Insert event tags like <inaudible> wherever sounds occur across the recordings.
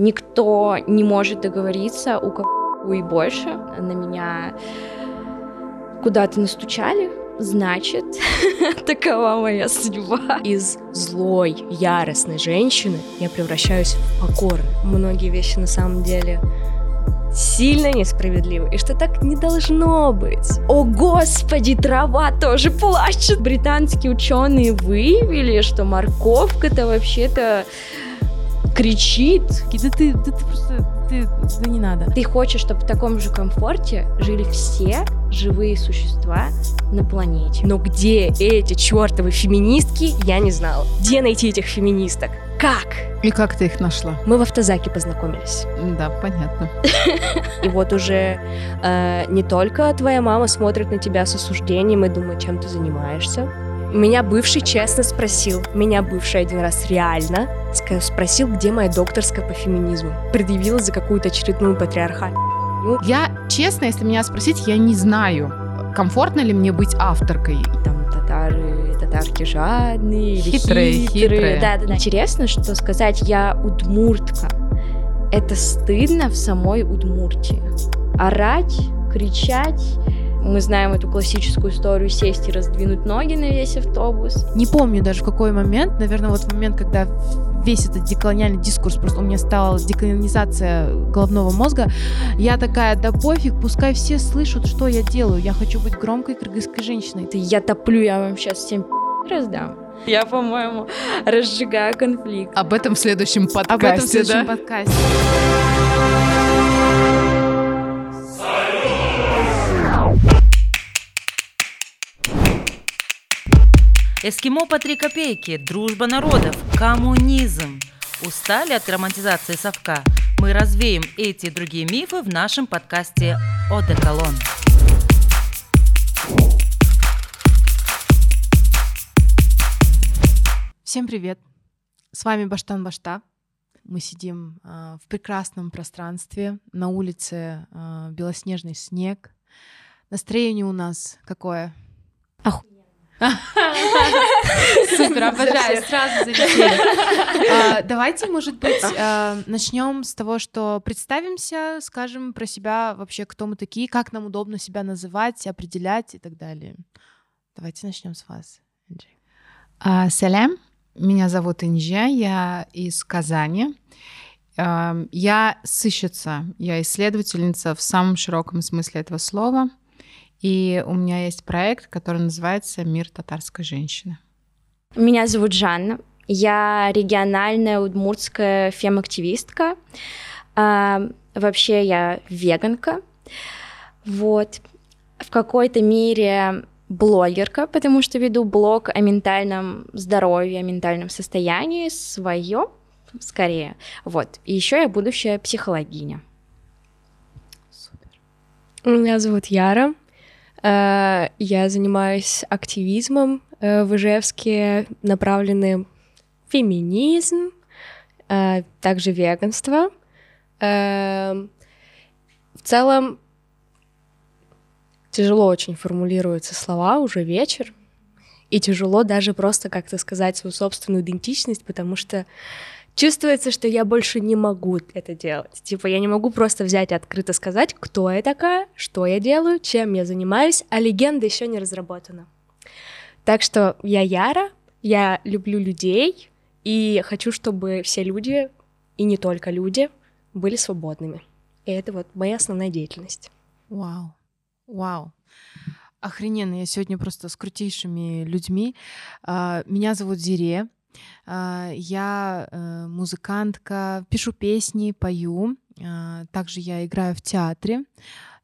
Никто не может договориться, у кого и больше. На меня куда-то настучали, значит, <laughs> такова моя судьба. Из злой, яростной женщины я превращаюсь в покорную. Многие вещи на самом деле сильно несправедливы, и что так не должно быть. О господи, трава тоже плачет. Британские ученые выявили, что морковка-то вообще-то кричит. Да ты, да ты просто, ты, да не надо. Ты хочешь, чтобы в таком же комфорте жили все живые существа на планете. Но где эти чертовы феминистки, я не знала. Где найти этих феминисток? Как? И как ты их нашла? Мы в автозаке познакомились. Да, понятно. И вот уже э, не только твоя мама смотрит на тебя с осуждением и думает, чем ты занимаешься. Меня бывший честно спросил, меня бывший один раз реально спросил, где моя докторская по феминизму. Предъявила за какую-то очередную патриархальную. Я, честно, если меня спросить, я не знаю, комфортно ли мне быть авторкой. Там татары, татарки жадные, хитрые, хитрые. хитрые. Да, да, да. Интересно, что сказать я удмуртка. Это стыдно в самой Удмуртии. Орать, кричать, мы знаем эту классическую историю сесть и раздвинуть ноги на весь автобус. Не помню даже в какой момент, наверное, вот в момент, когда весь этот деколониальный дискурс, просто у меня стала деколонизация головного мозга, я такая, да пофиг, пускай все слышат, что я делаю, я хочу быть громкой кыргызской женщиной. Я топлю, я вам сейчас всем раздам. Я, по-моему, разжигаю конфликт. Об этом в следующем подкасте, Об этом в следующем да? подкасте. Эскимо по три копейки, дружба народов, коммунизм. Устали от романтизации совка? Мы развеем эти и другие мифы в нашем подкасте «Одеколон». Всем привет! С вами Баштан Башта. Мы сидим э, в прекрасном пространстве. На улице э, белоснежный снег. Настроение у нас какое? Оху... Супер, обожаю, сразу залетели. <laughs> А, давайте, может быть, а, начнем с того, что представимся, скажем про себя вообще, кто мы такие, как нам удобно себя называть, определять и так далее. Давайте начнем с вас, Инджи. А, салям, меня зовут Инджа, я из Казани. А, я сыщица, я исследовательница в самом широком смысле этого слова — и у меня есть проект, который называется «Мир татарской женщины». Меня зовут Жанна. Я региональная удмуртская фем-активистка. А, вообще я веганка. Вот. В какой-то мере блогерка, потому что веду блог о ментальном здоровье, о ментальном состоянии свое, скорее. Вот. И еще я будущая психологиня. Супер. Меня зовут Яра. Э, я занимаюсь активизмом э, в Ижевске, направленным феминизм, э, также веганство. В целом тяжело очень формулируются слова, уже вечер, и тяжело даже просто как-то сказать свою собственную идентичность, потому что чувствуется, что я больше не могу это делать. Типа, я не могу просто взять и открыто сказать, кто я такая, что я делаю, чем я занимаюсь, а легенда еще не разработана. Так что я Яра, я люблю людей, и хочу, чтобы все люди, и не только люди, были свободными. И это вот моя основная деятельность. Вау, вау. Охрененно, я сегодня просто с крутейшими людьми. А, меня зовут Зире, я э, музыкантка, пишу песни, пою. А, также я играю в театре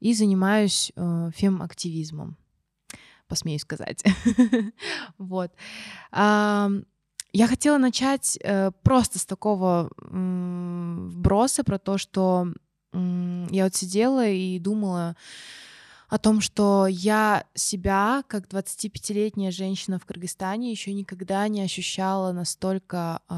и занимаюсь э, фем-активизмом, посмею сказать. <laughs> Вот. Я хотела начать э, просто с такого вброса про то, что я вот сидела и думала, о том, что я себя, как 25-летняя женщина в Кыргызстане, еще никогда не ощущала настолько э,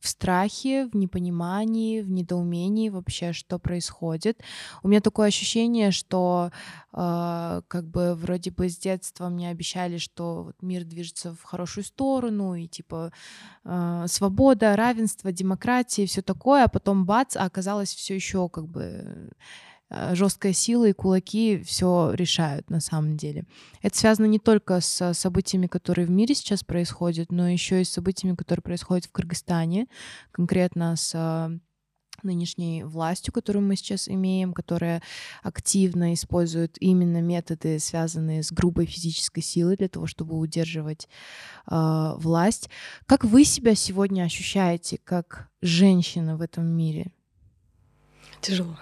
в страхе, в непонимании, в недоумении вообще, что происходит. У меня такое ощущение, что э, как бы вроде бы с детства мне обещали, что мир движется в хорошую сторону, и типа э, свобода, равенство, демократия, все такое, а потом бац, а оказалось все еще как бы жесткая сила и кулаки все решают на самом деле. Это связано не только с событиями, которые в мире сейчас происходят, но еще и с событиями, которые происходят в Кыргызстане, конкретно с э, нынешней властью, которую мы сейчас имеем, которая активно использует именно методы, связанные с грубой физической силой для того, чтобы удерживать э, власть. Как вы себя сегодня ощущаете как женщина в этом мире? Тяжело.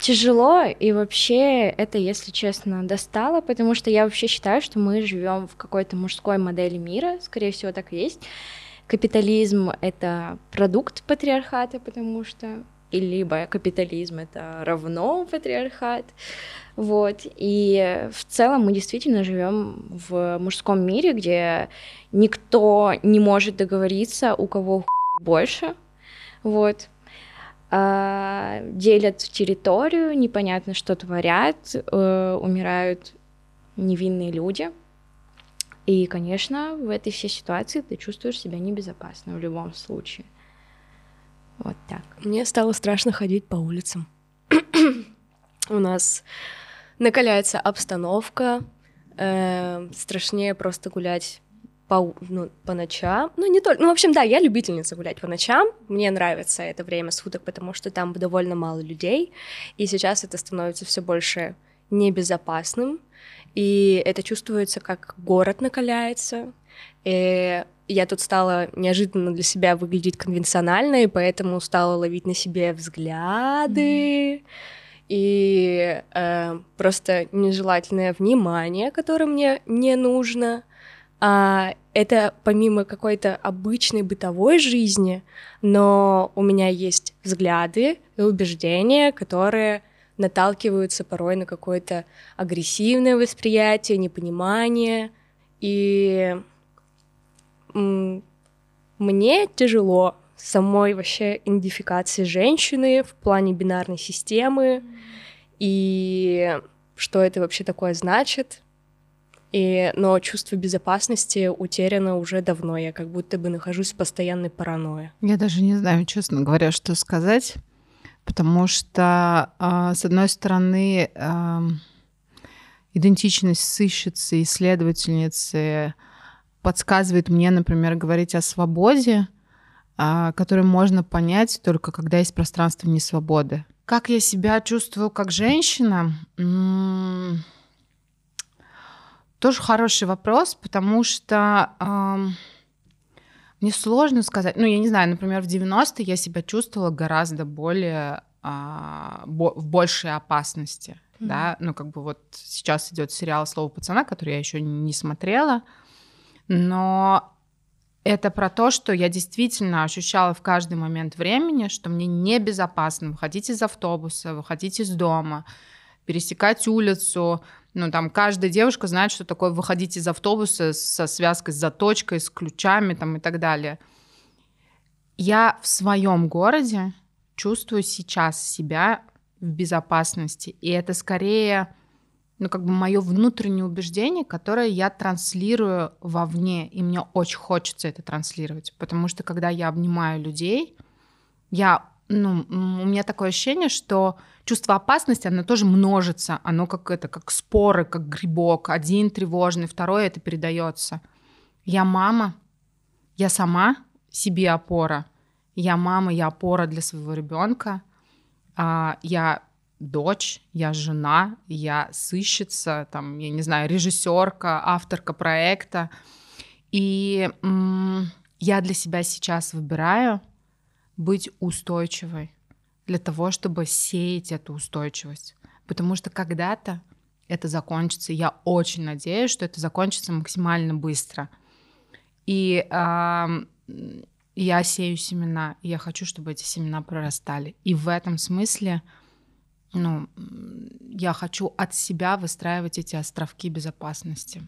Тяжело, и вообще это, если честно, достало, потому что я вообще считаю, что мы живем в какой-то мужской модели мира, скорее всего, так и есть. Капитализм — это продукт патриархата, потому что и либо капитализм это равно патриархат, вот. И в целом мы действительно живем в мужском мире, где никто не может договориться, у кого больше, вот. А, делят территорию, непонятно, что творят, э, умирают невинные люди. И, конечно, в этой всей ситуации ты чувствуешь себя небезопасно в любом случае. Вот так. Мне стало страшно ходить по улицам. <clears throat> У нас накаляется обстановка, э, страшнее просто гулять по, ну, по ночам. Ну, не только. Ну, в общем, да, я любительница гулять по ночам. Мне нравится это время суток, потому что там довольно мало людей. И сейчас это становится все больше небезопасным. И это чувствуется, как город накаляется. И я тут стала неожиданно для себя выглядеть конвенционально, и поэтому стала ловить на себе взгляды. Mm-hmm и э, просто нежелательное внимание, которое мне не нужно а, это помимо какой-то обычной бытовой жизни, но у меня есть взгляды и убеждения, которые наталкиваются порой на какое-то агрессивное восприятие, непонимание. И мне тяжело самой вообще идентификации женщины в плане бинарной системы и что это вообще такое значит. И, но чувство безопасности утеряно уже давно. Я как будто бы нахожусь в постоянной паранойе. Я даже не знаю, честно говоря, что сказать, потому что, э, с одной стороны, э, идентичность сыщицы, исследовательницы подсказывает мне, например, говорить о свободе, э, которую можно понять только когда есть пространство несвободы. Как я себя чувствую как женщина? М- тоже хороший вопрос, потому что эм, мне сложно сказать. Ну, я не знаю, например, в 90-е я себя чувствовала гораздо более э, бо- в большей опасности. Mm-hmm. Да, ну, как бы вот сейчас идет сериал Слово пацана, который я еще не смотрела. Но это про то, что я действительно ощущала в каждый момент времени, что мне небезопасно выходить из автобуса, выходить из дома, пересекать улицу, ну, там каждая девушка знает, что такое выходить из автобуса со связкой, с заточкой, с ключами там и так далее. Я в своем городе чувствую сейчас себя в безопасности. И это скорее, ну, как бы мое внутреннее убеждение, которое я транслирую вовне. И мне очень хочется это транслировать. Потому что когда я обнимаю людей, я ну, у меня такое ощущение, что чувство опасности, оно тоже множится, оно как это, как споры, как грибок, один тревожный, второй это передается. Я мама, я сама себе опора, я мама, я опора для своего ребенка, а, я дочь, я жена, я сыщица, там, я не знаю, режиссерка, авторка проекта, и я для себя сейчас выбираю быть устойчивой для того, чтобы сеять эту устойчивость. Потому что когда-то это закончится. Я очень надеюсь, что это закончится максимально быстро. И э, я сею семена, и я хочу, чтобы эти семена прорастали. И в этом смысле ну, я хочу от себя выстраивать эти островки безопасности.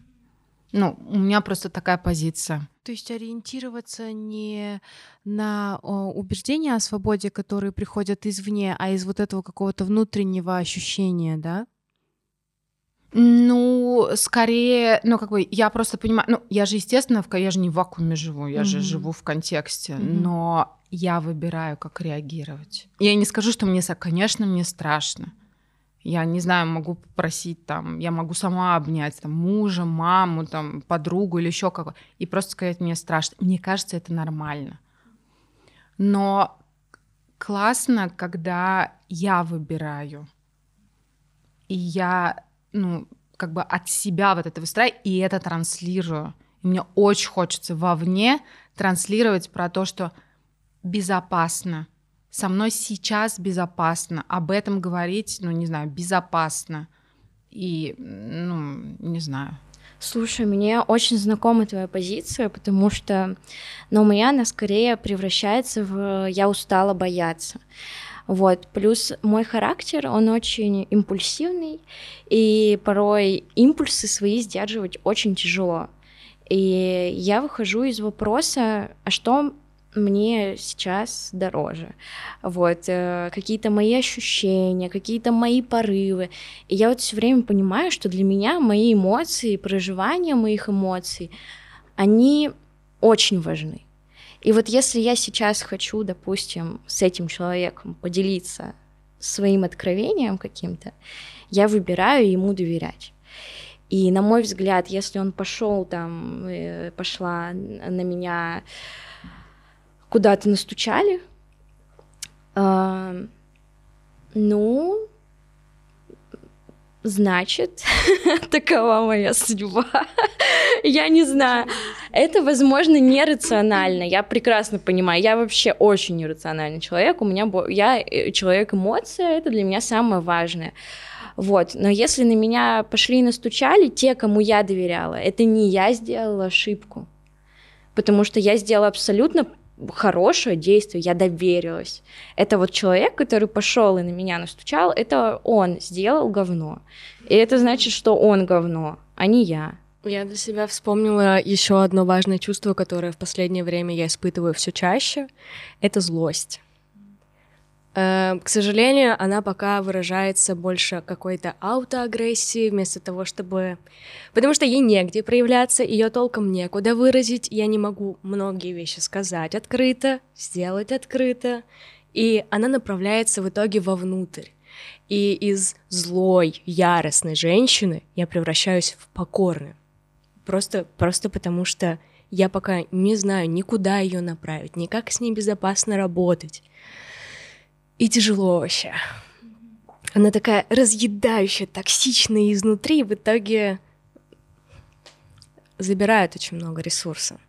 Ну, у меня просто такая позиция. То есть ориентироваться не на убеждения о свободе, которые приходят извне, а из вот этого какого-то внутреннего ощущения, да? Ну, скорее, ну, как бы, я просто понимаю, ну, я же, естественно, в, я же не в вакууме живу, я mm-hmm. же живу в контексте, mm-hmm. но я выбираю, как реагировать. Я не скажу, что мне, конечно, мне страшно. Я не знаю, могу попросить там, я могу сама обнять там мужа, маму, там подругу или еще кого и просто сказать мне страшно. Мне кажется, это нормально. Но классно, когда я выбираю и я ну, как бы от себя вот это выстраиваю, и это транслирую. И мне очень хочется вовне транслировать про то, что безопасно. Со мной сейчас безопасно. Об этом говорить, ну, не знаю, безопасно. И, ну, не знаю. Слушай, мне очень знакома твоя позиция, потому что, ну, у меня она скорее превращается в «я устала бояться». Вот. Плюс мой характер, он очень импульсивный, и порой импульсы свои сдерживать очень тяжело. И я выхожу из вопроса, а что мне сейчас дороже. Вот, э, какие-то мои ощущения, какие-то мои порывы. И я вот все время понимаю, что для меня мои эмоции, проживание моих эмоций, они очень важны. И вот если я сейчас хочу, допустим, с этим человеком поделиться своим откровением каким-то, я выбираю ему доверять. И на мой взгляд, если он пошел там, э, пошла на меня куда-то настучали, э, ну, значит, <laughs> такова моя судьба. <laughs> я не знаю. Это, возможно, нерационально. Я прекрасно понимаю. Я вообще очень нерациональный человек. У меня я э, человек эмоция. Это для меня самое важное. Вот. Но если на меня пошли и настучали, те, кому я доверяла, это не я сделала ошибку. Потому что я сделала абсолютно хорошее действие, я доверилась. Это вот человек, который пошел и на меня настучал, это он сделал говно. И это значит, что он говно, а не я. Я для себя вспомнила еще одно важное чувство, которое в последнее время я испытываю все чаще. Это злость. Э, к сожалению, она пока выражается больше какой-то аутоагрессии, вместо того, чтобы... Потому что ей негде проявляться, ее толком некуда выразить, я не могу многие вещи сказать открыто, сделать открыто, и она направляется в итоге вовнутрь. И из злой, яростной женщины я превращаюсь в покорную. Просто, просто потому что я пока не знаю никуда ее направить, ни как с ней безопасно работать. И тяжело вообще. Она такая разъедающая, токсичная изнутри, и в итоге забирает очень много ресурса.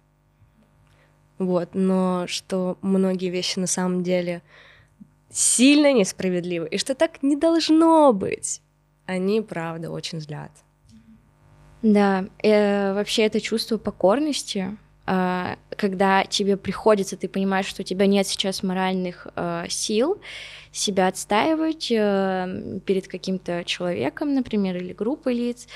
Вот, но что многие вещи на самом деле сильно несправедливы, и что так не должно быть, они, правда, очень злят. Да, э, вообще это чувство покорности, когда тебе приходится, ты понимаешь, что у тебя нет сейчас моральных э, сил себя отстаивать э, перед каким-то человеком, например, или группой лиц.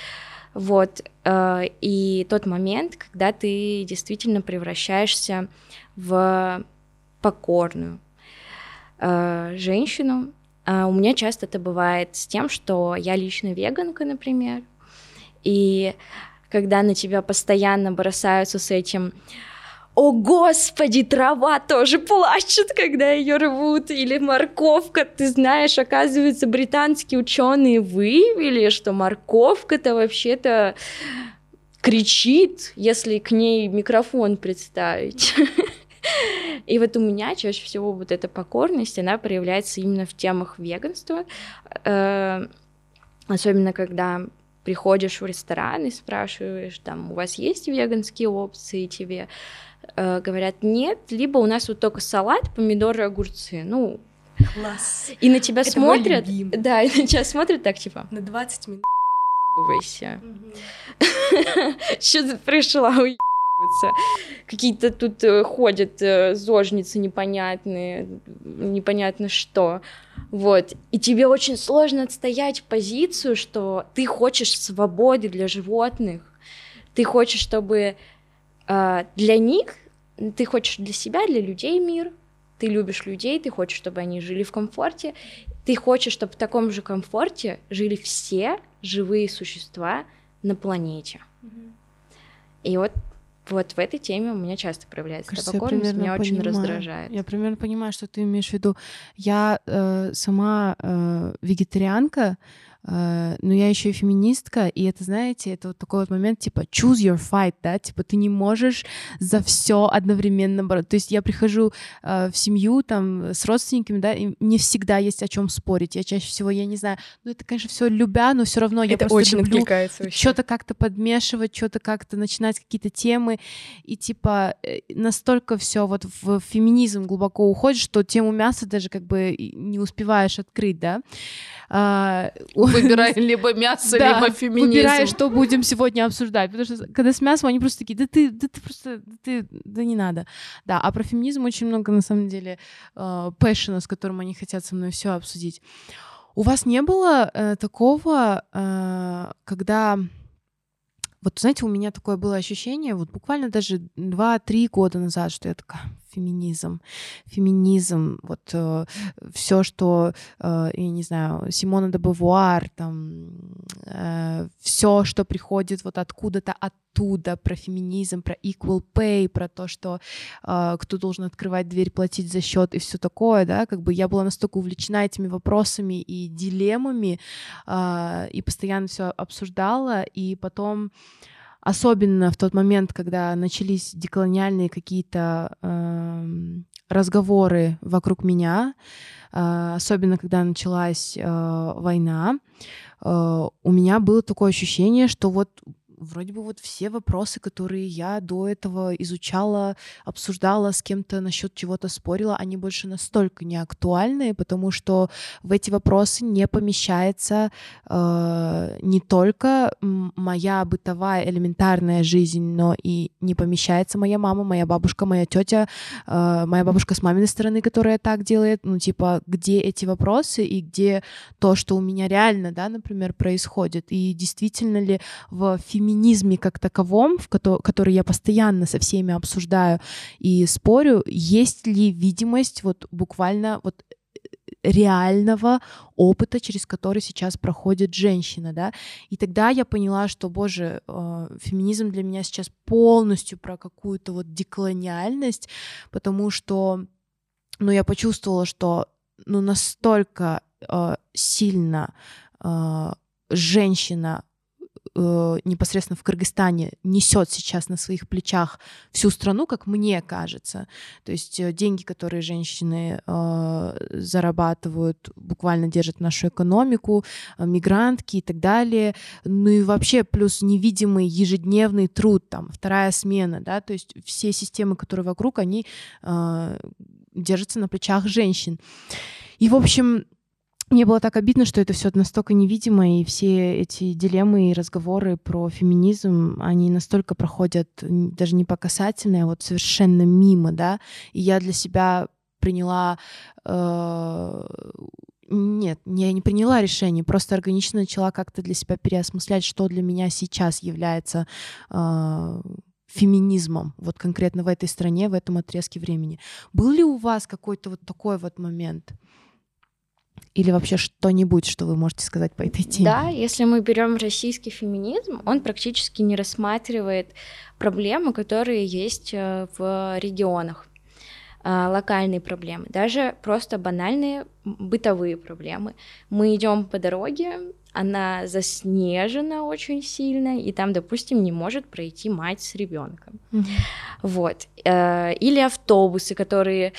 Вот. Э, и тот момент, когда ты действительно превращаешься в покорную женщину. Э, у меня часто это бывает с тем, что я лично веганка, например, и когда на тебя постоянно бросаются с этим о господи, трава тоже плачет, когда ее рвут, или морковка, ты знаешь, оказывается, британские ученые выявили, что морковка-то вообще-то кричит, если к ней микрофон представить. <laughs> И вот у меня чаще всего вот эта покорность, она проявляется именно в темах веганства, э, особенно когда приходишь в ресторан и спрашиваешь, там, у вас есть веганские опции, тебе э, говорят нет, либо у нас вот только салат, помидоры, огурцы, ну, Класс. И на тебя Это смотрят, да, и на тебя смотрят так, типа, на 20 минут уебывайся. <laughs> Что ты пришла уебываться? Какие-то тут э, ходят э, зожницы непонятные, непонятно что. Вот. И тебе очень сложно отстоять позицию, что ты хочешь свободы для животных. Ты хочешь, чтобы э, для них, ты хочешь для себя, для людей мир, ты любишь людей, ты хочешь, чтобы они жили в комфорте, ты хочешь, чтобы в таком же комфорте жили все живые существа на планете. Mm-hmm. И вот вот в этой теме у меня часто проявляется Кажется, табакольность, меня понимаю. очень раздражает. Я примерно понимаю, что ты имеешь в виду. Я э, сама э, вегетарианка, но я еще и феминистка, и это, знаете, это вот такой вот момент, типа, choose your fight, да, типа, ты не можешь за все одновременно бороться. То есть я прихожу э, в семью там с родственниками, да, и не всегда есть о чем спорить. Я чаще всего, я не знаю, ну это, конечно, все любя, но все равно я это просто очень люблю что-то как-то подмешивать, что-то как-то начинать какие-то темы, и типа э, настолько все вот в феминизм глубоко уходит, что тему мяса даже как бы не успеваешь открыть, да. А, Выбирай <laughs> либо мясо, да, либо феминизм. Выбирай, что будем сегодня обсуждать. Потому что когда с мясом, они просто такие, да ты, да ты просто, да, ты, да не надо. Да, а про феминизм очень много, на самом деле, э, пэшена, с которым они хотят со мной все обсудить. У вас не было э, такого, э, когда... Вот, знаете, у меня такое было ощущение, вот буквально даже 2-3 года назад, что я такая, феминизм, феминизм, вот э, все, что, э, я не знаю, Симона де Бавуар, там, э, все, что приходит вот откуда-то оттуда, про феминизм, про equal pay, про то, что э, кто должен открывать дверь, платить за счет и все такое, да, как бы я была настолько увлечена этими вопросами и дилеммами, э, и постоянно все обсуждала, и потом особенно в тот момент, когда начались деколониальные какие-то э, разговоры вокруг меня, э, особенно когда началась э, война, э, у меня было такое ощущение, что вот вроде бы вот все вопросы, которые я до этого изучала, обсуждала с кем-то насчет чего-то спорила, они больше настолько не актуальны, потому что в эти вопросы не помещается э, не только моя бытовая элементарная жизнь, но и не помещается моя мама, моя бабушка, моя тетя, э, моя бабушка с маминой стороны, которая так делает, ну типа где эти вопросы и где то, что у меня реально, да, например, происходит, и действительно ли в феминизме феминизме как таковом, в ко- который я постоянно со всеми обсуждаю и спорю, есть ли видимость вот буквально вот э, реального опыта, через который сейчас проходит женщина, да, и тогда я поняла, что, боже, э, феминизм для меня сейчас полностью про какую-то вот деколониальность, потому что, ну, я почувствовала, что, ну, настолько э, сильно э, женщина э, непосредственно в Кыргызстане несет сейчас на своих плечах всю страну, как мне кажется. То есть э, деньги, которые женщины э, зарабатывают, буквально держат нашу экономику, э, мигрантки и так далее. Ну и вообще плюс невидимый ежедневный труд, там вторая смена, да, то есть все системы, которые вокруг, они э, держатся на плечах женщин. И, в общем, мне было так обидно, что это все настолько невидимо, и все эти дилеммы и разговоры про феминизм, они настолько проходят даже не по касательной, а вот совершенно мимо, да. И я для себя приняла э, нет, я не приняла решение, просто органично начала как-то для себя переосмыслять, что для меня сейчас является э, феминизмом, вот конкретно в этой стране, в этом отрезке времени. Был ли у вас какой-то вот такой вот момент? Или вообще что-нибудь, что вы можете сказать по этой теме? Да, если мы берем российский феминизм, он практически не рассматривает проблемы, которые есть э, в регионах э, локальные проблемы, даже просто банальные бытовые проблемы. Мы идем по дороге, она заснежена очень сильно, и там, допустим, не может пройти мать с ребенком. Mm-hmm. Вот. Э, или автобусы, которые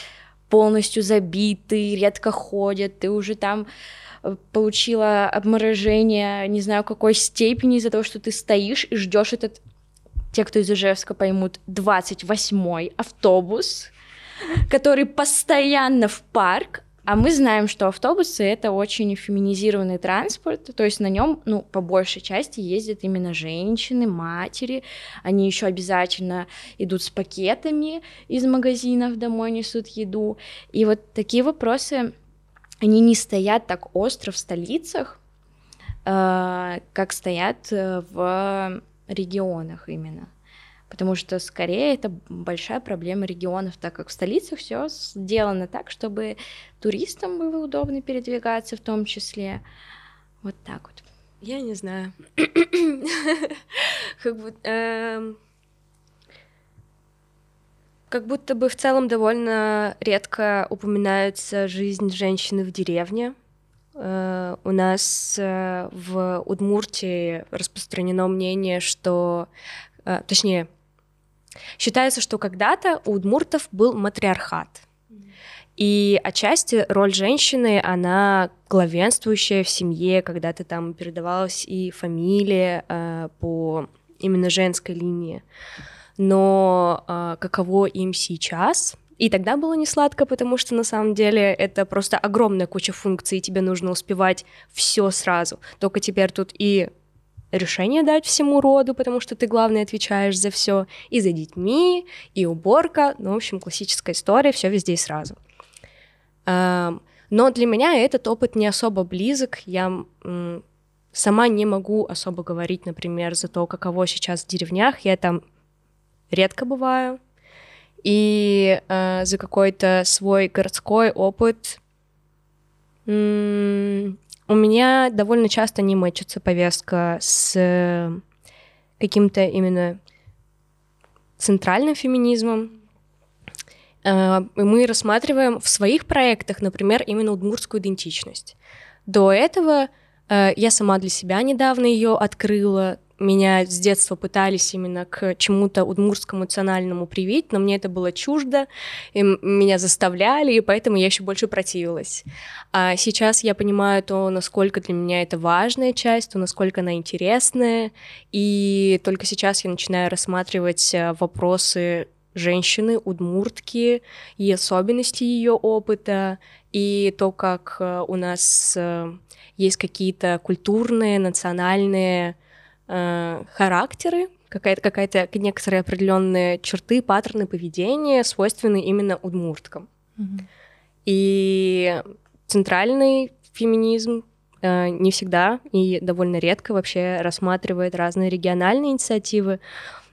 полностью забиты, редко ходят, ты уже там э, получила обморожение, не знаю какой степени из-за того, что ты стоишь и ждешь этот, те, кто из Ижевска поймут, 28-й автобус, который постоянно в парк, а мы знаем, что автобусы это очень феминизированный транспорт, то есть на нем, ну, по большей части ездят именно женщины, матери. Они еще обязательно идут с пакетами из магазинов домой, несут еду. И вот такие вопросы они не стоят так остро в столицах, э, как стоят э, в регионах именно. Потому что скорее это большая проблема регионов, так как в столицах все сделано так, чтобы туристам было удобно передвигаться в том числе. Вот так вот. Я не знаю. Как будто... эм, Как будто бы в целом довольно редко упоминается жизнь женщины в деревне. Э, У нас э, в Удмуртии распространено мнение, что... э, Точнее, считается, что когда-то у удмуртов был матриархат. И отчасти роль женщины, она главенствующая в семье, когда-то там передавалась и фамилия э, по именно женской линии. Но э, каково им сейчас? И тогда было не сладко, потому что на самом деле это просто огромная куча функций, и тебе нужно успевать все сразу. Только теперь тут и решение дать всему роду, потому что ты, главное, отвечаешь за все, и за детьми, и уборка. Ну, в общем, классическая история, все везде и сразу. Эм, Но для меня этот опыт не особо близок. Я сама не могу особо говорить, например, за то, каково сейчас в деревнях. Я там редко бываю. И э, за какой-то свой городской опыт у меня довольно часто не мэчится повестка с каким-то именно центральным феминизмом. И Мы рассматриваем в своих проектах, например, именно удмуртскую идентичность. До этого э, я сама для себя недавно ее открыла. Меня с детства пытались именно к чему-то удмуртскому национальному привить, но мне это было чуждо, и меня заставляли, и поэтому я еще больше противилась. А сейчас я понимаю то, насколько для меня это важная часть, то, насколько она интересная, и только сейчас я начинаю рассматривать э, вопросы женщины, удмуртки, и особенности ее опыта, и то, как э, у нас э, есть какие-то культурные, национальные э, характеры, какая-то, какая-то некоторые определенные черты, паттерны поведения, свойственные именно удмурткам. И центральный феминизм э, не всегда и довольно редко вообще рассматривает разные региональные инициативы,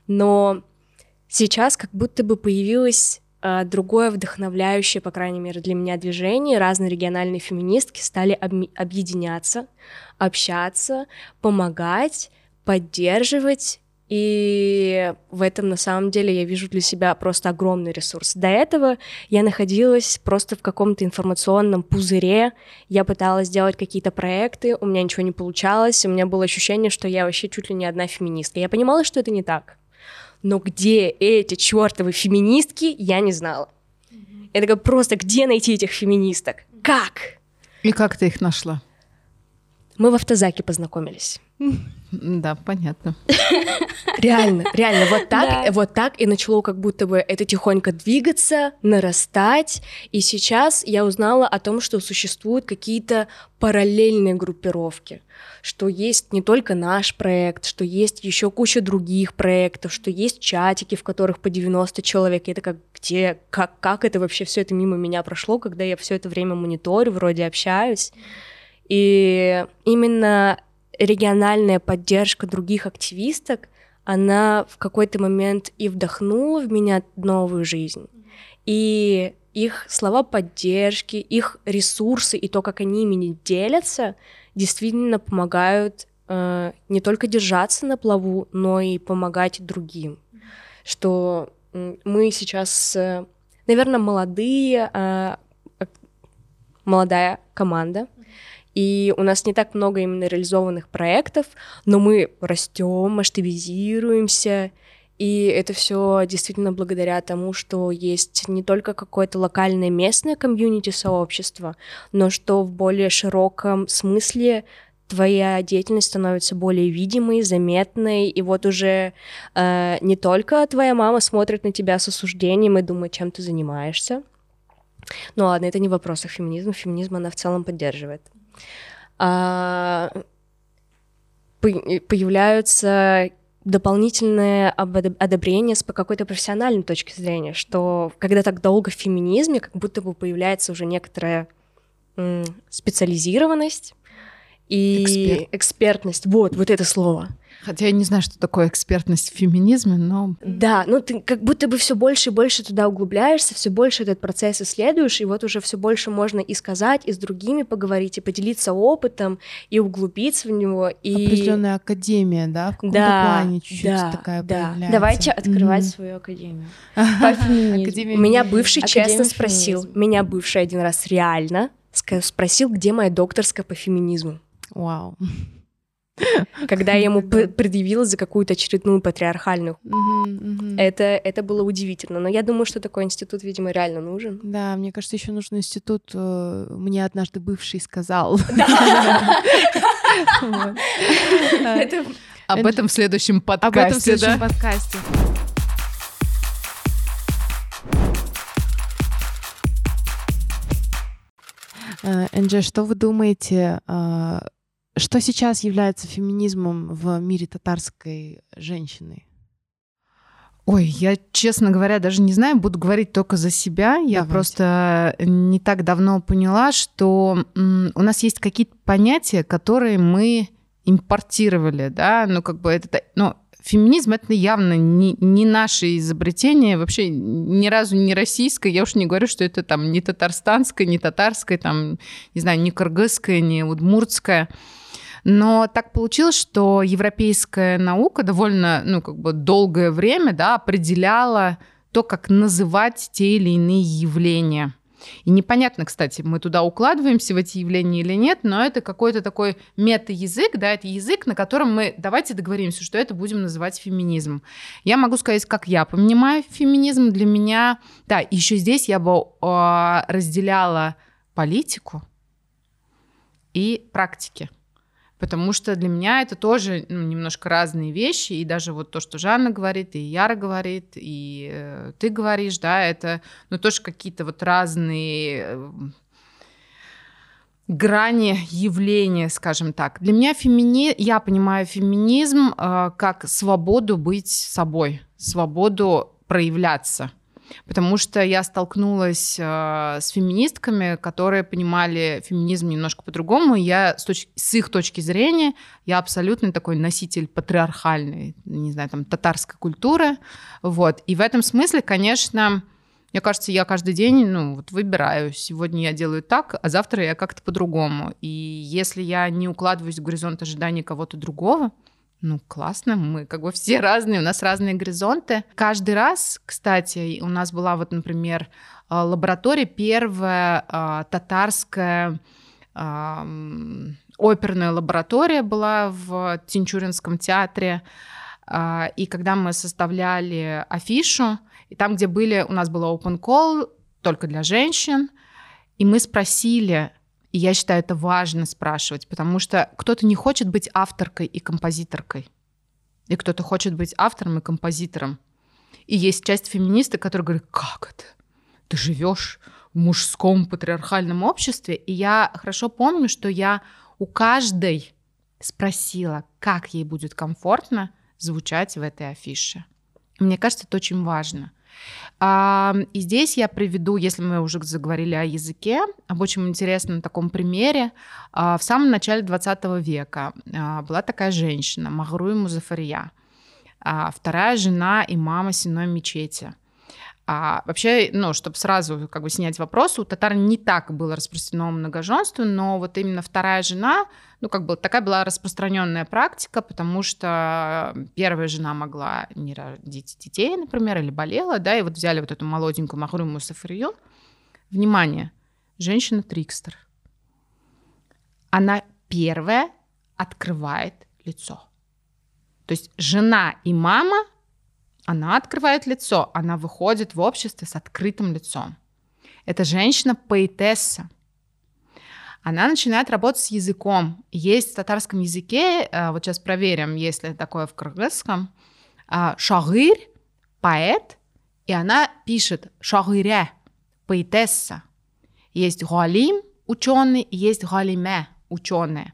но сейчас как будто бы появилось э, другое вдохновляющее, по крайней мере, для меня движение. Разные региональные феминистки стали объединяться, общаться, помогать, поддерживать. И в этом, на самом деле, я вижу для себя просто огромный ресурс. До этого я находилась просто в каком-то информационном пузыре, я пыталась сделать какие-то проекты, у меня ничего не получалось, у меня было ощущение, что я вообще чуть ли не одна феминистка. Я понимала, что это не так. Но где эти чертовы феминистки, я не знала. Я такая, просто где найти этих феминисток? Как? И как ты их нашла? Мы в автозаке познакомились. Да, понятно. <laughs> Реально, реально, вот так, Да. вот так и начало как будто бы это тихонько двигаться, нарастать. И сейчас я узнала о том, что существуют какие-то параллельные группировки, что есть не только наш проект, что есть еще куча других проектов, что есть чатики, в которых по 90 человек. И это как где, как, как это вообще все это мимо меня прошло, когда я все это время мониторю, вроде общаюсь. И именно региональная поддержка других активисток, она в какой-то момент и вдохнула в меня новую жизнь. И их слова поддержки, их ресурсы и то, как они ими делятся, действительно помогают э, не только держаться на плаву, но и помогать другим. Что мы сейчас, э, наверное, молодые, э, молодая команда, и у нас не так много именно реализованных проектов, но мы растем, масштабизируемся, и это все действительно благодаря тому, что есть не только какое-то локальное местное комьюнити сообщество, но что в более широком смысле твоя деятельность становится более видимой, заметной, и вот уже э, не только твоя мама смотрит на тебя с осуждением и думает, чем ты занимаешься. Ну ладно, это не в вопросах феминизма, феминизм она в целом поддерживает. А, по- появляются дополнительное одобрение с по какой-то профессиональной точки зрения, что когда так долго в феминизме, как будто бы появляется уже некоторая специализированность и Эксперт. экспертность. Вот, вот это слово. Хотя я не знаю, что такое экспертность в феминизме, но Да, ну ты как будто бы все больше и больше туда углубляешься, все больше этот процесс исследуешь, и вот уже все больше можно и сказать, и с другими поговорить, и поделиться опытом, и углубиться в него. И... Определенная академия, да, в каком-то Да, плане чуть-чуть да, такая да. появляется. Давайте открывать Мгм. свою академию. <laughs> По феминизму. Академия Меня бывший Академия честно спросил, меня бывший один раз реально спросил, где моя докторская по феминизму. Вау. Когда я ему предъявила за какую-то очередную патриархальную. Это, это было удивительно. Но я думаю, что такой институт, видимо, реально нужен. Да, мне кажется, еще нужен институт. э, Мне однажды бывший сказал. <laughs> Это об этом в следующем подкасте, Об этом в следующем подкасте. Энджи, что вы думаете, э, что сейчас является феминизмом в мире татарской женщины? Ой, я, честно говоря, даже не знаю, буду говорить только за себя. Я Давайте. просто не так давно поняла, что у нас есть какие-то понятия, которые мы импортировали, да, ну как бы это, ну, феминизм это явно не, не наше изобретение, вообще ни разу не российское, я уж не говорю, что это там не татарстанское, не татарское, там, не знаю, не кыргызское, не удмуртское. Но так получилось, что европейская наука довольно, ну, как бы долгое время, да, определяла то, как называть те или иные явления. И непонятно, кстати, мы туда укладываемся в эти явления или нет, но это какой-то такой мета-язык, да, это язык, на котором мы, давайте договоримся, что это будем называть феминизм. Я могу сказать, как я понимаю феминизм. Для меня, да, еще здесь я бы э, разделяла политику и практики. Потому что для меня это тоже ну, немножко разные вещи, и даже вот то, что Жанна говорит, и Яра говорит, и э, ты говоришь, да, это ну, тоже какие-то вот разные э, грани явления, скажем так. Для меня фемини... я понимаю феминизм э, как свободу быть собой, свободу проявляться. Потому что я столкнулась э, с феминистками, которые понимали феминизм немножко по-другому. Я с, точ- с их точки зрения, я абсолютно такой носитель патриархальной, не знаю, там, татарской культуры. Вот. И в этом смысле, конечно, мне кажется, я каждый день, ну, вот выбираю. Сегодня я делаю так, а завтра я как-то по-другому. И если я не укладываюсь в горизонт ожиданий кого-то другого, ну, классно, мы как бы все <laughs> разные, у нас разные горизонты. Каждый раз, кстати, у нас была вот, например, э, лаборатория, первая э, татарская оперная лаборатория была в Тинчуринском театре. А, И когда мы составляли афишу, и там, где были, у нас было open call только для женщин, и мы спросили, и я считаю, это важно спрашивать, потому что кто-то не хочет быть авторкой и композиторкой, и кто-то хочет быть автором и композитором. И есть часть феминисток, которые говорят, как это? Ты живешь в мужском патриархальном обществе. И я хорошо помню, что я у каждой спросила, как ей будет комфортно звучать в этой афише. Мне кажется, это очень важно. А, И здесь я приведу, если мы уже заговорили о языке, об очень интересном таком примере. А, В самом начале 20 века а, была такая женщина, Магруй Музафария, а, вторая жена имама Синой мечети. А вообще, ну, чтобы сразу как бы снять вопрос, у татар не так было распространено многоженство, но вот именно вторая жена, ну, как бы такая была распространенная практика, потому что первая жена могла не родить детей, например, или болела, да, и вот взяли вот эту молоденькую Махру Мусафрию. Внимание, женщина-трикстер. Она первая открывает лицо. То есть жена и мама она открывает лицо, она выходит в общество с открытым лицом. Это женщина-поэтесса. Она начинает работать с языком. Есть в татарском языке, э, вот сейчас проверим, есть ли такое в кыргызском, а, шагырь, поэт, и она пишет шагыря, поэтесса. Есть галим, ученый, есть галиме, ученая.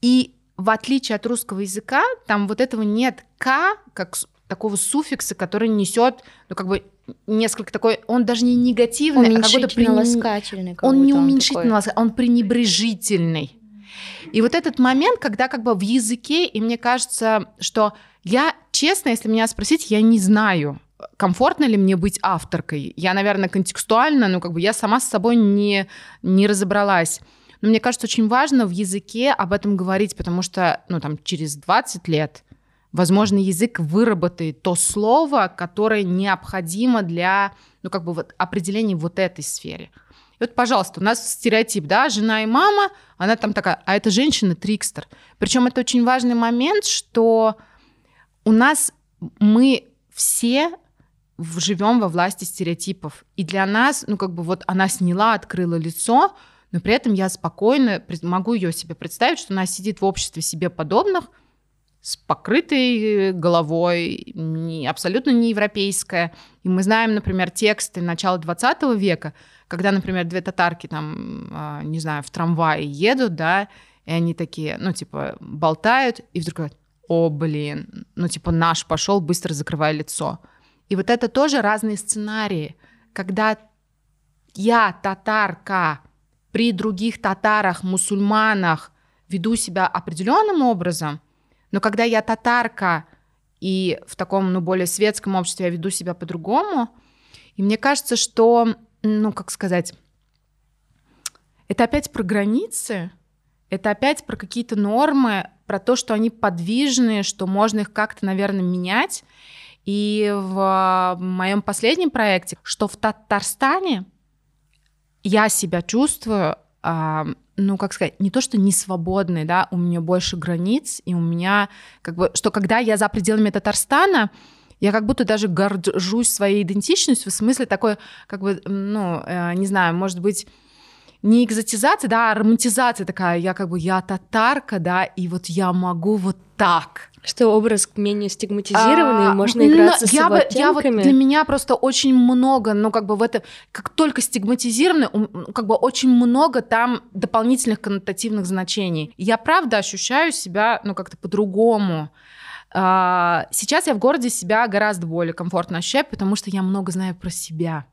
И в отличие от русского языка, там вот этого нет «к», как такого суффикса, который несет, ну, как бы несколько такой, он даже не негативный, а какой-то Уменьшительно-ласкательный. Он не уменьшительно, такой. ласка- он пренебрежительный. И вот этот момент, когда как бы в языке, и мне кажется, что я, честно, если меня спросить, я не знаю, комфортно ли мне быть авторкой. Я, наверное, контекстуально, ну, как бы я сама с собой не, не разобралась. Но мне кажется, очень важно в языке об этом говорить, потому что, ну, там, через 20 лет, возможно, язык выработает то слово, которое необходимо для, ну, как бы вот определения вот этой сфере. И вот, пожалуйста, у нас стереотип, да, жена и мама, она там такая, а это женщина трикстер. Причем это очень важный момент, что у нас мы все живем во власти стереотипов. И для нас, ну, как бы вот она сняла, открыла лицо, но при этом я спокойно могу ее себе представить, что она сидит в обществе себе подобных, с покрытой головой, не, абсолютно не европейская. И мы знаем, например, тексты начала 20 века, когда, например, две татарки там, а, не знаю, в трамвае едут, да, и они такие, ну, типа, болтают, и вдруг говорят, о, блин, ну, типа, наш пошел, быстро закрывая лицо. И вот это тоже разные сценарии, когда я татарка при других татарах, мусульманах веду себя определенным образом, но когда я татарка и в таком, ну, более светском обществе я веду себя по-другому, и мне кажется, что, ну, как сказать, это опять про границы, это опять про какие-то нормы, про то, что они подвижные, что можно их как-то, наверное, менять. И в моем последнем проекте, что в Татарстане я себя чувствую, ну, как сказать, не то, что не свободной, да, у меня больше границ, и у меня, как бы, что когда я за пределами Татарстана, я как будто даже горжусь своей идентичностью, в смысле такой, как бы, ну, э, не знаю, может быть, не экзотизация, да, а романтизация такая, я как бы, я татарка, да, и вот я могу вот так. Что образ менее стигматизированный, А, можно но играться с я его бы- я вот. Для меня просто очень много, ну, как бы в это, как только стигматизированы, ум, как бы очень много там дополнительных коннотативных значений. Я правда ощущаю себя, ну, как-то по-другому. А, Сейчас я в городе себя гораздо более комфортно ощущаю, потому что я много знаю про себя.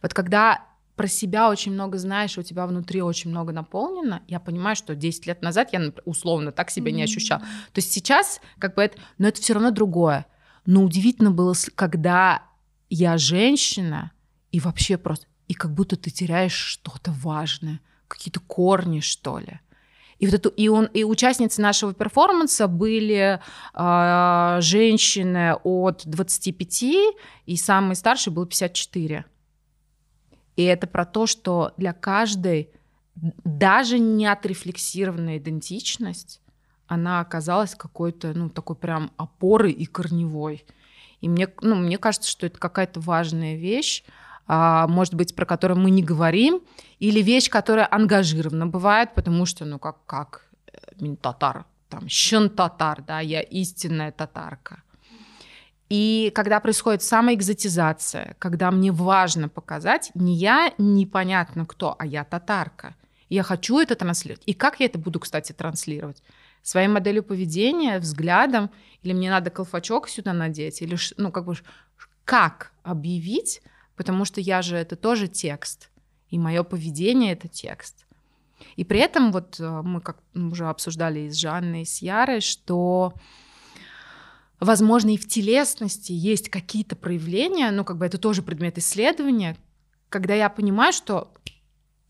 Вот когда про себя очень много знаешь, у тебя внутри очень много наполнено, я понимаю, что 10 лет назад я условно так себя не ощущала. То есть сейчас как бы это, но это все равно другое. Но удивительно было, когда я женщина, и вообще просто, и как будто ты теряешь что-то важное, какие-то корни, что ли. И, вот эту, и, он, и участницы нашего перформанса были а, женщины от 25, и самый старший был 54. И это про то, что для каждой даже не отрефлексированная идентичность, она оказалась какой-то, ну, такой прям опорой и корневой. И мне, ну, мне кажется, что это какая-то важная вещь, а, может быть, про которую мы не говорим, или вещь, которая ангажирована бывает, потому что, ну, как, как э, татар, там, щен татар, да, я истинная татарка. И когда происходит самоэкзотизация, когда мне важно показать, не я непонятно кто, а я татарка. Я хочу это транслировать. И как я это буду, кстати, транслировать? Своей моделью поведения, взглядом, или мне надо колфачок сюда надеть, или, ну, как бы, как объявить, потому что я же, это тоже текст, и мое поведение — это текст. И при этом вот э, мы как уже обсуждали и с Жанной, и с Ярой, что возможно, и в телесности есть какие-то проявления, ну, как бы это тоже предмет исследования, когда я понимаю, что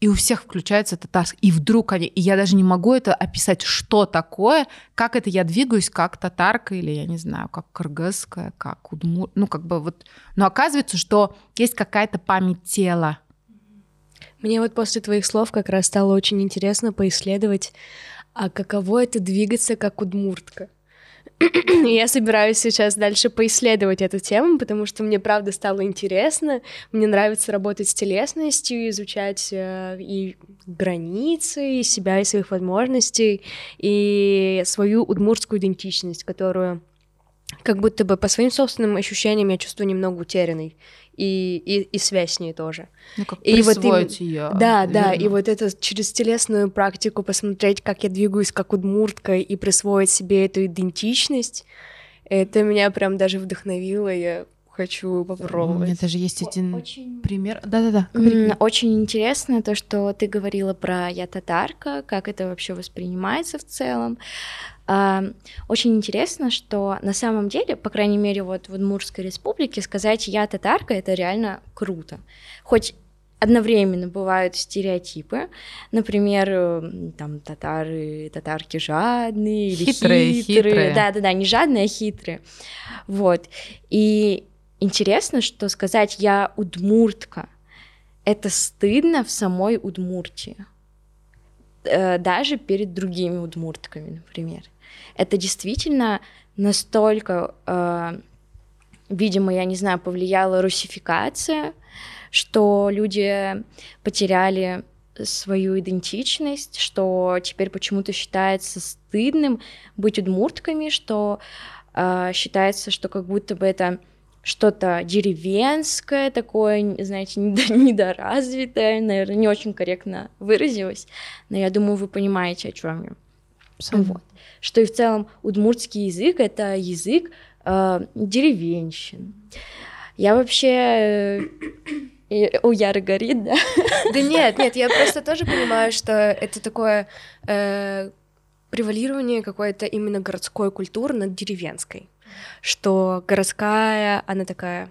и у всех включается татарский, и вдруг они, и я даже не могу это описать, что такое, как это я двигаюсь, как татарка, или я не знаю, как кыргызская, как удмур, ну, как бы вот, но оказывается, что есть какая-то память тела, Мне вот после твоих слов как раз стало очень интересно поисследовать, а каково это двигаться как удмуртка. Я собираюсь сейчас дальше поисследовать эту тему, потому что мне правда стало интересно. Мне нравится работать с телесностью, изучать э, и границы, и себя, и своих возможностей, и свою удмуртскую идентичность, которую как будто бы по своим собственным ощущениям я чувствую немного утерянной. И, и, и связь с ней тоже. ну, как И вот именно- её, Да, да, и верно? вот это через телесную практику посмотреть, как я двигаюсь как удмуртка и присвоить себе эту идентичность, это меня прям даже вдохновило. Я хочу У меня попробовать. даже есть один Очень пример. Да-да-да. Очень интересно то, что ты говорила про я татарка, как это вообще воспринимается в целом. А, Очень интересно, что на самом деле, по крайней мере, вот в Удмуртской республике сказать я татарка это реально круто. Хоть одновременно бывают стереотипы, например, там татары, татарки жадные или Хитрые, хитрые. Да, да, да, не жадные, а хитрые. Вот. И интересно, что сказать я удмуртка это стыдно в самой Удмуртии. Э, Даже перед другими удмуртками, например. Это действительно настолько, э, видимо, я не знаю, повлияла русификация, что люди потеряли свою идентичность, что теперь почему-то считается стыдным быть удмуртками, что э, считается, что как будто бы это что-то деревенское такое, знаете, недо- <laughs> недоразвитое, наверное, не очень корректно выразилась, но я думаю, вы понимаете, о чем я. Абсолютно. Вот. Что и в целом удмуртский язык это язык э, деревенщин. Я вообще э, и- у Яры горит, да? Да нет, нет, я просто тоже понимаю, что это такое э, превалирование какой-то именно городской культуры над деревенской. Что городская, она такая,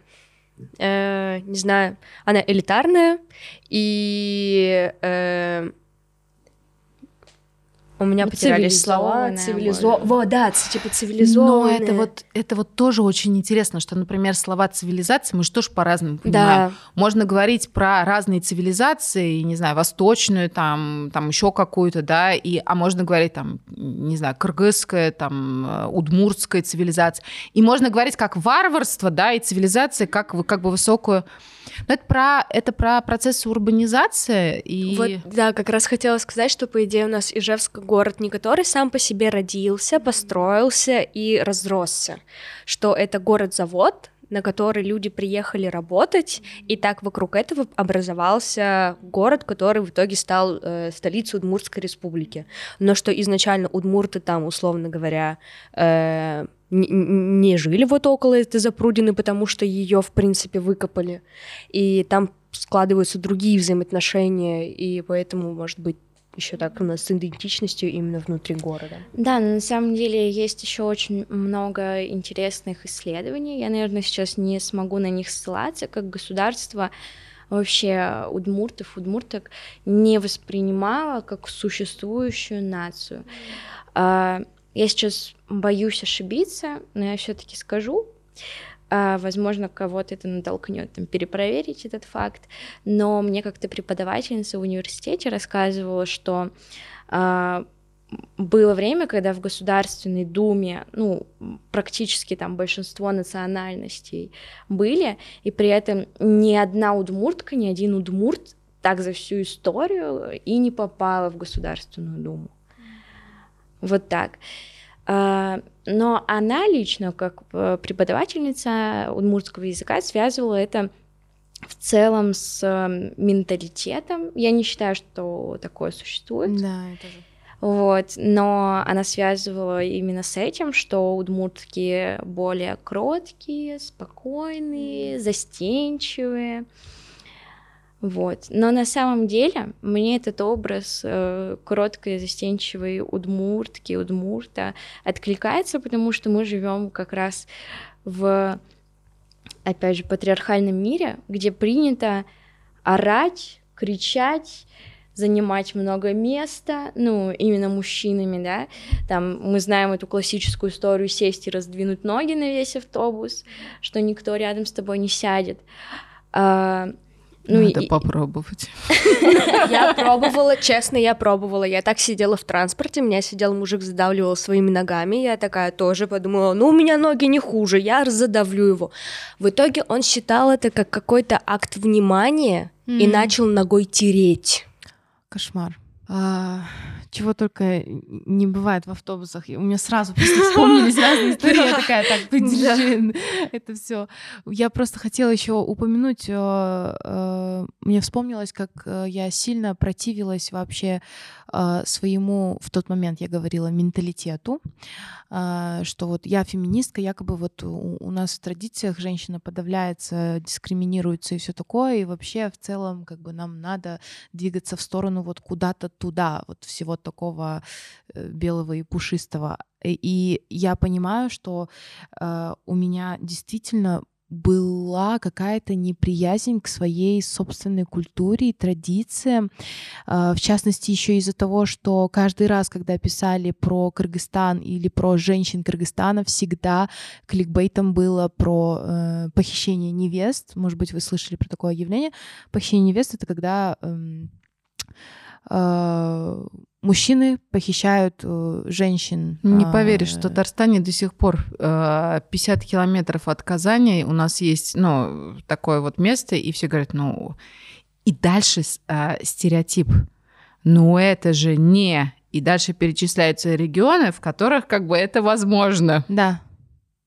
э, не знаю, она элитарная, и э, у меня Ну, потерялись слова. цивилизованная, Цивилизо... Во, да, типа Но цивилизованная. это вот, это вот тоже очень интересно, что, например, слова цивилизации мы же тоже по-разному понимаем. Да, Можно говорить про разные цивилизации, не знаю, восточную, там, там еще какую-то, да, и, а можно говорить там, не знаю, кыргызская, там, э, удмуртская цивилизация. И можно говорить как варварство, да, и цивилизация как, как бы высокую. Но это про, это про процесс урбанизации и... Вот, да, как раз хотела сказать, что, по идее, у нас Ижевск город не который сам по себе родился, построился и разросся, что это город-завод, на который люди приехали работать, и так вокруг этого образовался город, который в итоге стал э, столицей Удмуртской республики. Но что изначально удмурты там, условно говоря, э, не, жили вот около этой запрудины, потому что ее, в принципе, выкопали. И там складываются другие взаимоотношения, и поэтому, может быть, еще так у нас с идентичностью именно внутри города. Да, но на самом деле есть еще очень много интересных исследований. Я, наверное, сейчас не смогу на них ссылаться, как государство вообще удмуртов, удмурток не воспринимало как существующую нацию. А, Я сейчас боюсь ошибиться, но я все-таки скажу. А, Возможно, кого-то это натолкнет там, перепроверить этот факт. Но мне как-то преподавательница в университете рассказывала, что а, было время, когда в Государственной Думе, ну, практически там большинство национальностей были, и при этом ни одна удмуртка, ни один удмурт так за всю историю и не попала в Государственную Думу. Вот так. А, Но она лично, как э, преподавательница удмуртского языка, связывала это в целом с э, менталитетом. Я не считаю, что такое существует. Да, это же. Вот, но она связывала именно с этим, что удмуртки более кроткие, спокойные, застенчивые. Вот. Но на самом деле мне этот образ э, кроткой, застенчивой удмуртки, удмурта откликается, потому что мы живем как раз в, опять же, патриархальном мире, где принято орать, кричать, занимать много места, ну, именно мужчинами, да, там мы знаем эту классическую историю сесть и раздвинуть ноги на весь автобус, что никто рядом с тобой не сядет. А, ну, Надо и- попробовать. Я пробовала, честно, я пробовала. Я так сидела в транспорте, меня сидел мужик, задавливал своими ногами. Я такая тоже подумала, ну, у меня ноги не хуже, я задавлю его. В итоге он считал это как какой-то акт внимания и начал ногой тереть. Кошмар. Чего только не бывает в автобусах. И У меня сразу просто вспомнились разные истории. Я такая, так, подержи <laughs> это все. Я просто хотела еще упомянуть, э, э, мне вспомнилось, как э, я сильно противилась вообще своему в тот момент я говорила менталитету, э, что вот я феминистка, якобы вот у, нас в традициях женщина подавляется, дискриминируется и все такое, и вообще в целом как бы нам надо двигаться в сторону вот куда-то туда, вот всего такого э, белого и пушистого. И я понимаю, что э, у меня действительно была какая-то неприязнь к своей собственной культуре и традициям. А, в частности, еще из-за того, что каждый раз, когда писали про Кыргызстан или про женщин Кыргызстана, всегда кликбейтом было про э, похищение невест. Может быть, вы слышали про такое явление. Похищение невест — это когда э, э, мужчины похищают э, женщин. Не а, поверишь, в Татарстане до сих пор 50 э, километров от Казани у нас есть, ну, такое вот место, и все говорят, ну, и дальше э, стереотип. Ну, это же не... И дальше перечисляются регионы, в которых как бы это возможно. Да,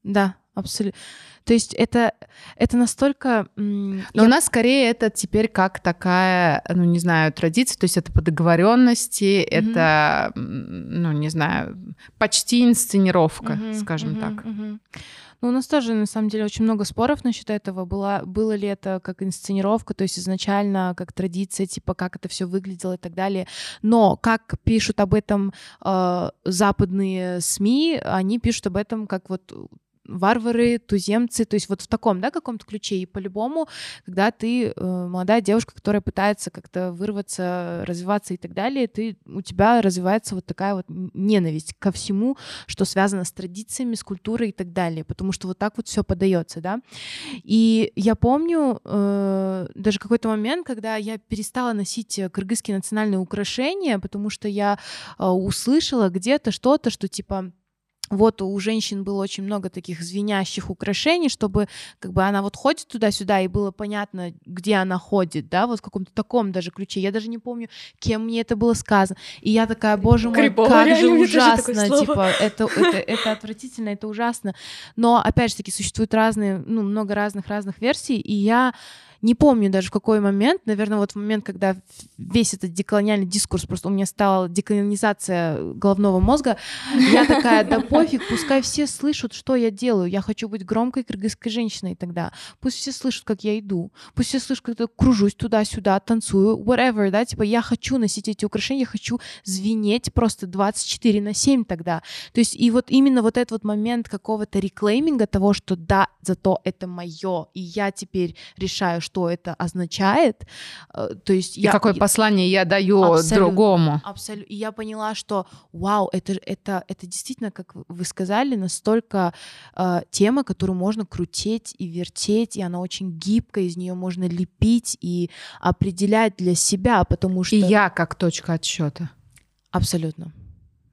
да, абсолютно. То есть это, это настолько... Но я... у нас скорее это теперь как такая, ну, не знаю, традиция, то есть это по договоренности, mm-hmm. это, ну, не знаю, почти инсценировка, mm-hmm. скажем mm-hmm. так. Mm-hmm. Ну, у нас тоже, на самом деле, очень много споров насчет этого. Была, было ли это как инсценировка, то есть изначально как традиция, типа, как это все выглядело и так далее. Но как пишут об этом э, западные СМИ, они пишут об этом как вот варвары, туземцы, то есть вот в таком, да, каком-то ключе. И по-любому, когда ты э, молодая девушка, которая пытается как-то вырваться, развиваться и так далее, ты, у тебя развивается вот такая вот ненависть ко всему, что связано с традициями, с культурой и так далее, потому что вот так вот все подается, да. И я помню э, даже какой-то момент, когда я перестала носить кыргызские национальные украшения, потому что я э, услышала где-то что-то, что типа вот у женщин было очень много таких звенящих украшений, чтобы как бы она вот ходит туда-сюда, и было понятно, где она ходит, да, вот в каком-то таком даже ключе. Я даже не помню, кем мне это было сказано. И я такая, боже мой, Крипово, как же ужасно, типа, это, это, это отвратительно, это ужасно. Но, опять же таки, существуют разные, ну, много разных-разных версий, и я не помню даже в какой момент, наверное, вот в момент, когда весь этот деколониальный дискурс, просто у меня стала деколонизация головного мозга, я такая, да пофиг, пускай все слышат, что я делаю, я хочу быть громкой кыргызской женщиной тогда, пусть все слышат, как я иду, пусть все слышат, как я кружусь туда-сюда, танцую, whatever, да, типа я хочу носить эти украшения, я хочу звенеть просто 24 на 7 тогда. То есть и вот именно вот этот вот момент какого-то реклейминга того, что да, зато это мое, и я теперь решаю, что что это означает. Э, то есть и я, какое послание я даю абсолютно, другому. Абсолютно. И я поняла, что вау, это, это, это действительно, как вы сказали, настолько э, тема, которую можно крутить и вертеть, и она очень гибкая, из нее можно лепить и определять для себя, потому что... И я как точка отсчета. Абсолютно.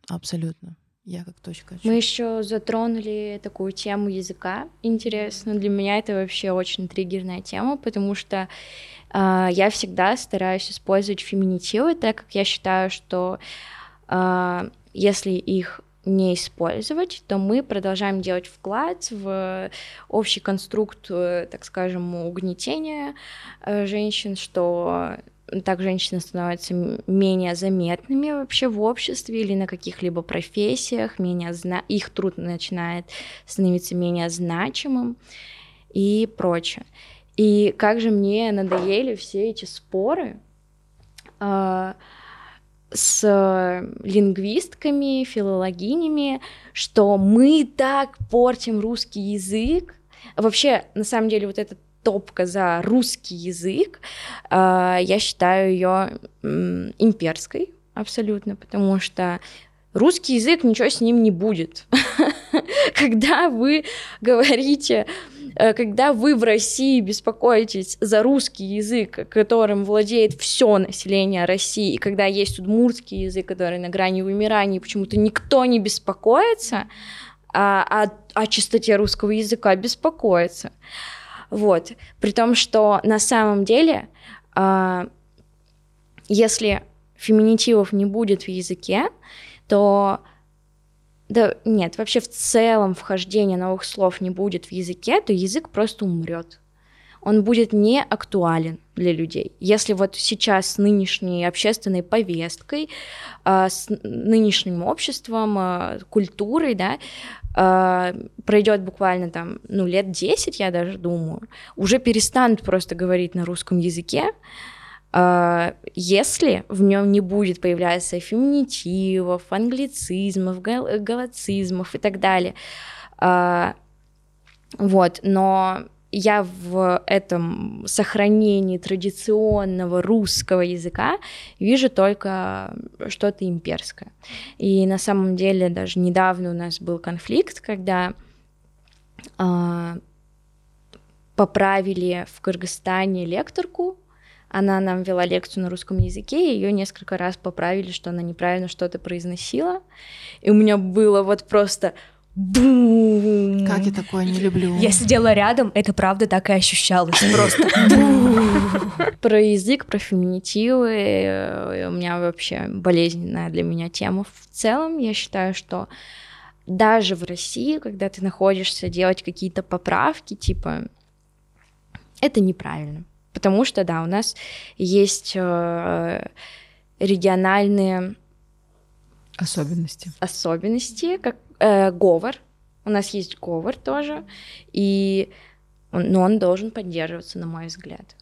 Абсолютно. Я как точка. Мы еще затронули такую тему языка. Интересно, для меня это вообще очень триггерная тема, потому что э, я всегда стараюсь использовать феминитивы, так как я считаю, что э, если их не использовать, то мы продолжаем делать вклад в общий конструкт, э, так скажем, угнетения э, женщин, что так женщины становятся менее заметными вообще в обществе или на каких-либо профессиях, менее зна... их труд начинает становиться менее значимым и прочее. И как же мне надоели все эти споры э, с лингвистками, филологинями, что мы так портим русский язык. Вообще, на самом деле, вот этот топка за русский язык, а, я считаю ее имперской абсолютно, потому что русский язык ничего с ним не будет. <laughs> Когда вы говорите, э, когда вы в России беспокоитесь за русский язык, которым владеет все население России, и когда есть удмуртский язык, который на грани вымирания, почему-то никто не беспокоится, а о, о чистоте русского языка беспокоится. Вот. При том, что на самом деле, э, если феминитивов не будет в языке, то да нет, вообще в целом вхождения новых слов не будет в языке, то язык просто умрет. Он будет не актуален для людей. Если вот сейчас с нынешней общественной повесткой, э, с нынешним обществом, э, культурой, да, пройдет буквально там, ну, лет 10, я даже думаю, уже перестанут просто говорить на русском языке, если в нем не будет появляться феминитивов, англицизмов, галацизмов и так далее. Вот, но я в этом сохранении традиционного русского языка вижу только что-то имперское. И на самом деле даже недавно у нас был конфликт, когда э, поправили в Кыргызстане лекторку, она нам вела лекцию на русском языке, и ее несколько раз поправили, что она неправильно что-то произносила. И у меня было вот просто Бум! Как я такое не люблю. Я сидела рядом, это правда так и ощущалось. Просто <laughs> Про язык, про феминитивы э, у меня вообще болезненная для меня тема в целом. Я считаю, что даже в России, когда ты находишься делать какие-то поправки, типа, это неправильно. Потому что, да, у нас есть э, региональные особенности. Особенности, как э, говор. У нас есть говор тоже, и он, но он должен поддерживаться, на мой взгляд.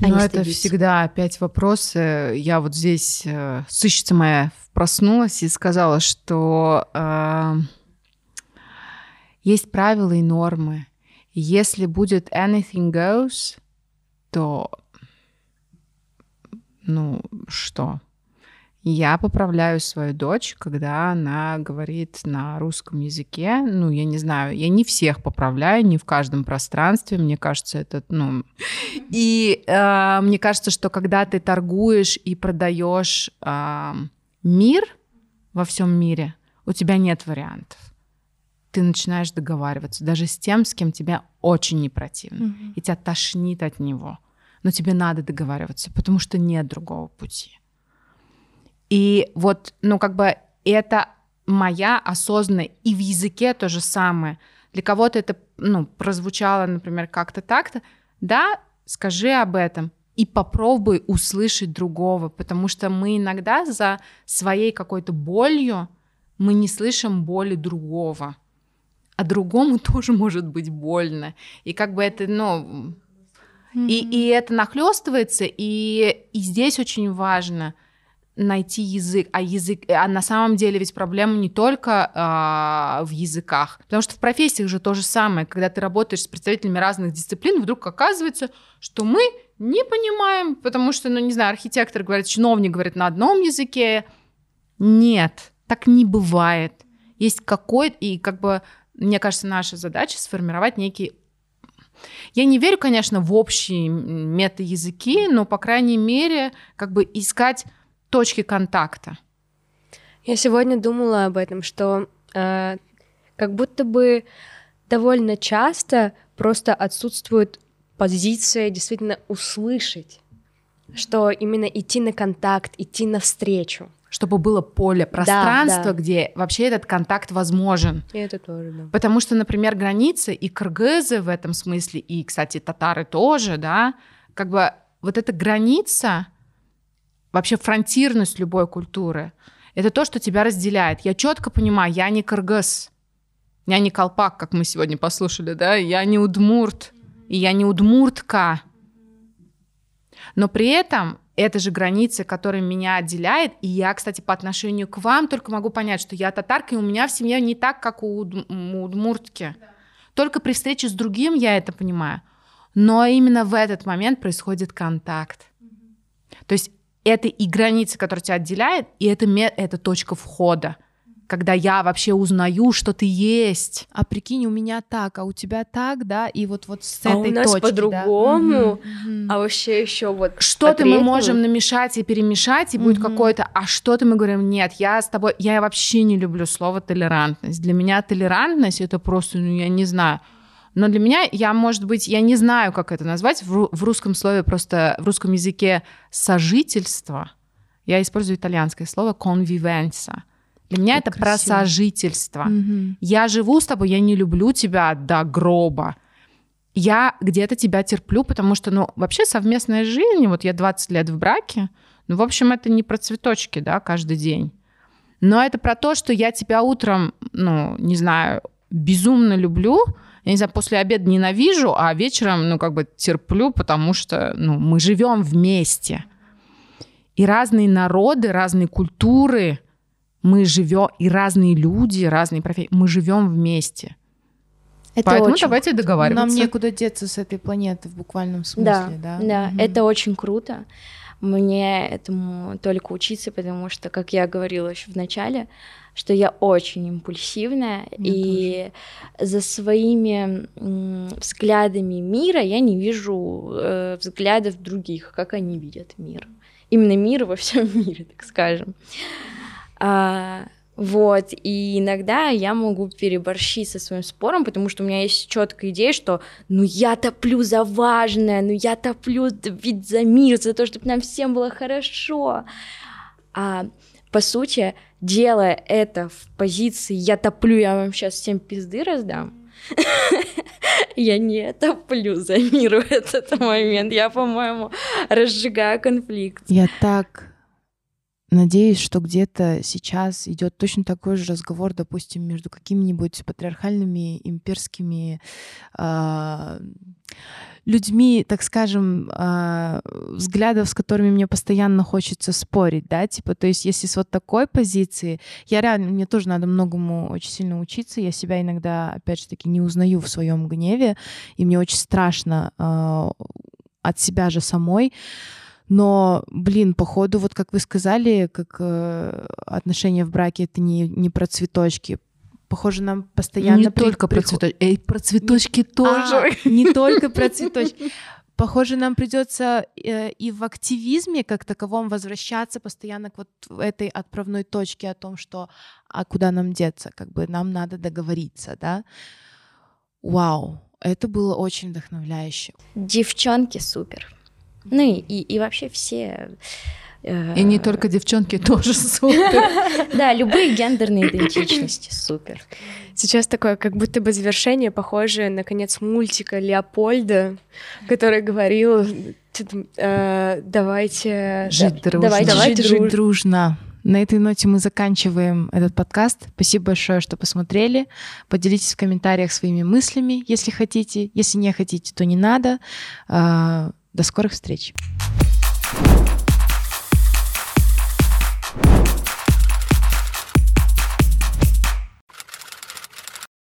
Ну, это всегда опять вопросы. Я вот здесь, э, сыщица моя, проснулась и сказала, что э, есть правила и нормы. Если будет anything goes, то ну что? Я поправляю свою дочь, когда она говорит на русском языке. Ну, я не знаю, я не всех поправляю, не в каждом пространстве. Мне кажется, это, ну... И э, мне кажется, что когда ты торгуешь и продаешь э, мир во всем мире, у тебя нет вариантов. Ты начинаешь договариваться даже с тем, с кем тебе очень не противно, mm-hmm. и тебя тошнит от него. Но тебе надо договариваться, потому что нет другого пути. И вот, ну, как бы это моя осознанная, и в языке то же самое. Для кого-то это, ну, прозвучало, например, как-то так-то. Да, скажи об этом и попробуй услышать другого, потому что мы иногда за своей какой-то болью мы не слышим боли другого, а другому <laughs> тоже может быть больно. И как бы это, ну, mm-hmm. и, и это нахлестывается, и, и здесь очень важно — найти язык, а язык, а на самом деле ведь проблема не только а, в языках, потому что в профессиях же то же самое, когда ты работаешь с представителями разных дисциплин, вдруг оказывается, что мы не понимаем, потому что, ну не знаю, архитектор говорит, чиновник говорит на одном языке, нет, так не бывает. Есть какой-то, и как бы, мне кажется, наша задача сформировать некий я не верю, конечно, в общие мета-языки, но, по крайней мере, как бы искать точки контакта? Я сегодня думала об этом, что э, как будто бы довольно часто просто отсутствует позиция действительно услышать, что именно идти на контакт, идти навстречу. Чтобы было поле, пространство, да, да. где вообще этот контакт возможен. И это тоже, да. Потому что, например, границы и кыргызы в этом смысле, и, кстати, татары тоже, да, как бы вот эта граница, вообще фронтирность любой культуры. Это то, что тебя разделяет. Я четко понимаю, я не кыргыз, я не колпак, как мы сегодня послушали, да, я не удмурт, и я не удмуртка. Но при этом это же границы, которые меня отделяет, и я, кстати, по отношению к вам только могу понять, что я татарка, и у меня в семье не так, как у, удмуртки. Да. Только при встрече с другим я это понимаю. Но именно в этот момент происходит контакт. То есть это и граница, которая тебя отделяет, и это, это точка входа когда я вообще узнаю, что ты есть. А прикинь, у меня так, а у тебя так, да, и вот вот с а этой у нас точки, по-другому, да? а вообще еще вот что-то мы можем намешать и перемешать, и будет какое-то, а что-то мы говорим, нет, я с тобой, я вообще не люблю слово толерантность. Для меня толерантность это просто, ну я не знаю. Но для меня, я, может быть, я не знаю, как это назвать, в, в русском слове просто, в русском языке сожительство, я использую итальянское слово convivenza. Для меня как это красиво. про сожительство. Угу. Я живу с тобой, я не люблю тебя до гроба. я где-то тебя терплю, потому что, ну, вообще совместная жизнь, вот я 20 лет в браке, ну, в общем, это не про цветочки, да, каждый день. Но это про то, что я тебя утром, ну, не знаю, безумно люблю, я не знаю, после обеда ненавижу, а вечером, ну, как бы терплю, потому что, ну, мы живем вместе. И разные народы, разные культуры, мы живем, и разные люди, разные профессии, мы живем вместе. Это Поэтому очень... давайте договариваться. Нам некуда деться с этой планеты в буквальном смысле, да? Да, да. Угу. это очень круто. Мне этому только учиться, потому что, как я говорила еще в начале, что я очень импульсивная, я и тоже. за своими взглядами мира я не вижу э, взглядов других, как они видят мир. Именно мир во всем <laughs> мире, так скажем. А, вот, и иногда я могу переборщить со своим спором, потому что у меня есть четкая идея, что ну я топлю за важное, ну я топлю ведь за мир, за то, чтобы нам всем было хорошо. А по сути, делая это в позиции «я топлю, я вам сейчас всем пизды раздам», <laughs> я не топлю за мир в этот момент. Я, по-моему, разжигаю конфликт. Я так Надеюсь, что где-то сейчас идет точно такой же разговор, допустим, между какими-нибудь патриархальными имперскими э, людьми, так скажем, э, взглядов, с которыми мне постоянно хочется спорить, да, типа, то есть если с вот такой позиции, я реально, мне тоже надо многому очень сильно учиться, я себя иногда, опять же таки, не узнаю в своем гневе, и мне очень страшно э, от себя же самой, но, блин, походу, вот как вы сказали, как э, отношения в браке это не, не про цветочки. Похоже, нам постоянно... Не при... только про цветочки. Эй, про цветочки не... тоже. А, не только про цветочки. Похоже, нам придется э, и в активизме как таковом возвращаться постоянно к вот этой отправной точке о том, что а куда нам деться, как бы нам надо договориться, да. Вау, это было очень вдохновляюще. Девчонки супер. Ну и, и, и вообще все... Э, и не только девчонки <laughs> тоже супер. <laughs> Да, любые гендерные идентичности <laughs> супер. Сейчас такое, как будто бы завершение, похожее на конец мультика Леопольда, который говорил, э, давайте жить дружно. Давайте жить дружно. На этой ноте мы заканчиваем этот подкаст. Спасибо большое, что посмотрели. Поделитесь в комментариях своими мыслями, если хотите. Если не хотите, то не надо. До скорых встреч!